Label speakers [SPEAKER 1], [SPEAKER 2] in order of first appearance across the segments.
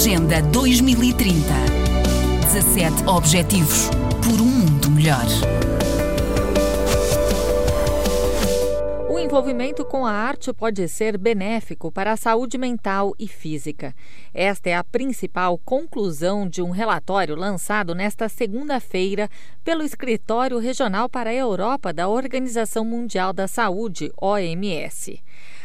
[SPEAKER 1] Agenda 2030. 17 Objetivos por um mundo melhor.
[SPEAKER 2] O envolvimento com a arte pode ser benéfico para a saúde mental e física. Esta é a principal conclusão de um relatório lançado nesta segunda-feira pelo Escritório Regional para a Europa da Organização Mundial da Saúde, OMS.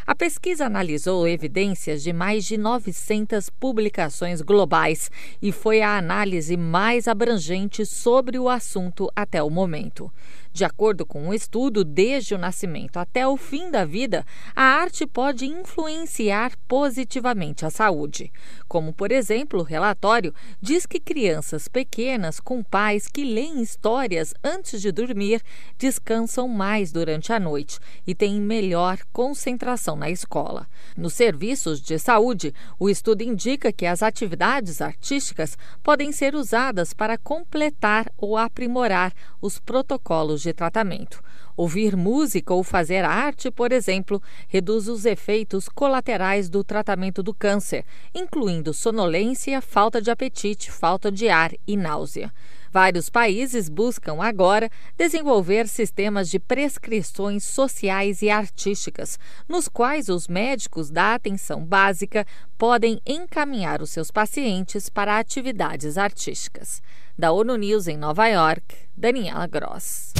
[SPEAKER 2] A pesquisa analisou evidências de mais de 900 publicações globais e foi a análise mais abrangente sobre o assunto até o momento. De acordo com o um estudo, desde o nascimento até o fim da vida, a arte pode influenciar positivamente a saúde. Como, por exemplo, o relatório diz que crianças pequenas com pais que leem histórias antes de dormir descansam mais durante a noite e têm melhor concentração na escola. Nos serviços de saúde, o estudo indica que as atividades artísticas podem ser usadas para completar ou aprimorar os protocolos de tratamento. Ouvir música ou fazer arte, por exemplo, reduz os efeitos colaterais do tratamento do câncer, incluindo sonolência, falta de apetite, falta de ar e náusea. Vários países buscam agora desenvolver sistemas de prescrições sociais e artísticas, nos quais os médicos da atenção básica podem encaminhar os seus pacientes para atividades artísticas. Da ONU News em Nova York, Daniela Gross.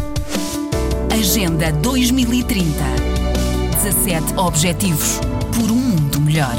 [SPEAKER 1] Agenda 2030. 17 Objetivos por um mundo melhor.